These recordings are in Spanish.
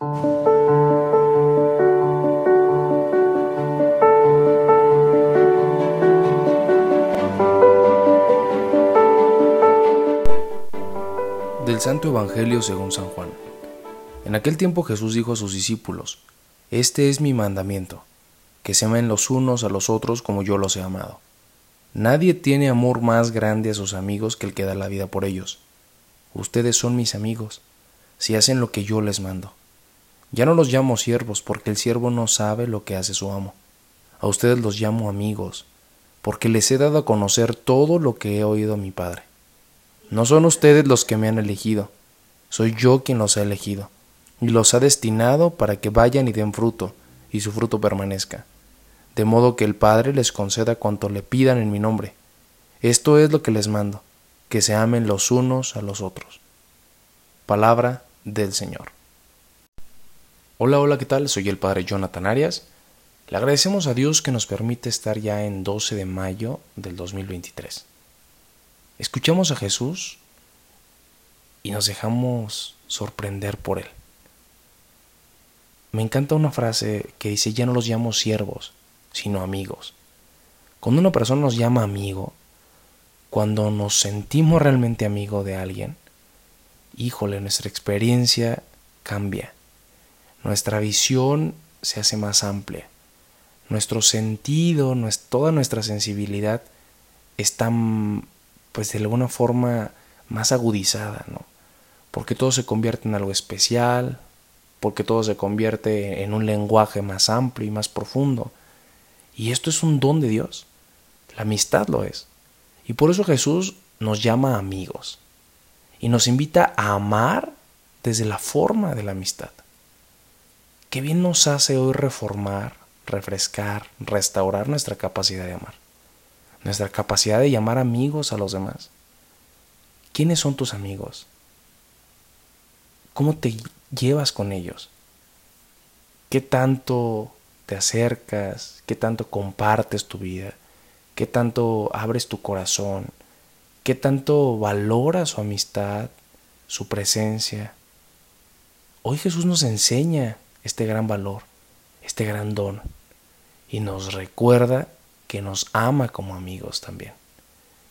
Del Santo Evangelio según San Juan. En aquel tiempo Jesús dijo a sus discípulos, Este es mi mandamiento, que se amen los unos a los otros como yo los he amado. Nadie tiene amor más grande a sus amigos que el que da la vida por ellos. Ustedes son mis amigos, si hacen lo que yo les mando. Ya no los llamo siervos, porque el siervo no sabe lo que hace su amo. A ustedes los llamo amigos, porque les he dado a conocer todo lo que he oído a mi Padre. No son ustedes los que me han elegido, soy yo quien los ha elegido, y los ha destinado para que vayan y den fruto, y su fruto permanezca, de modo que el Padre les conceda cuanto le pidan en mi nombre. Esto es lo que les mando, que se amen los unos a los otros. Palabra del Señor. Hola, hola, ¿qué tal? Soy el Padre Jonathan Arias. Le agradecemos a Dios que nos permite estar ya en 12 de mayo del 2023. Escuchamos a Jesús y nos dejamos sorprender por Él. Me encanta una frase que dice, ya no los llamo siervos, sino amigos. Cuando una persona nos llama amigo, cuando nos sentimos realmente amigo de alguien, híjole, nuestra experiencia cambia, nuestra visión se hace más amplia, nuestro sentido, toda nuestra sensibilidad está pues de alguna forma más agudizada, ¿no? Porque todo se convierte en algo especial, porque todo se convierte en un lenguaje más amplio y más profundo. Y esto es un don de Dios. La amistad lo es. Y por eso Jesús nos llama amigos y nos invita a amar desde la forma de la amistad. Qué bien nos hace hoy reformar, refrescar, restaurar nuestra capacidad de amar, nuestra capacidad de llamar amigos a los demás. ¿Quiénes son tus amigos? ¿Cómo te llevas con ellos? ¿Qué tanto te acercas? ¿Qué tanto compartes tu vida? ¿Qué tanto abres tu corazón? ¿Qué tanto valora su amistad, su presencia? Hoy Jesús nos enseña este gran valor, este gran don, y nos recuerda que nos ama como amigos también,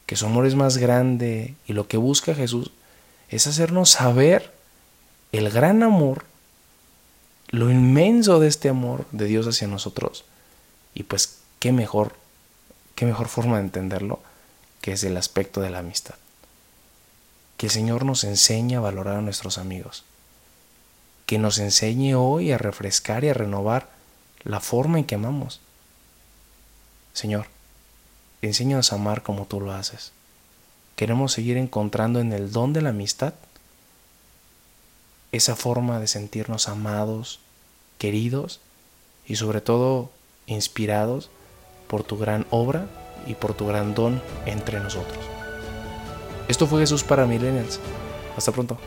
que su amor es más grande y lo que busca Jesús es hacernos saber el gran amor, lo inmenso de este amor de Dios hacia nosotros. Y pues qué mejor, qué mejor forma de entenderlo que es el aspecto de la amistad. Que el Señor nos enseñe a valorar a nuestros amigos. Que nos enseñe hoy a refrescar y a renovar la forma en que amamos. Señor, enséñanos a amar como tú lo haces. Queremos seguir encontrando en el don de la amistad esa forma de sentirnos amados, queridos y sobre todo inspirados por tu gran obra y por tu gran don entre nosotros. Esto fue Jesús para Millennials. Hasta pronto.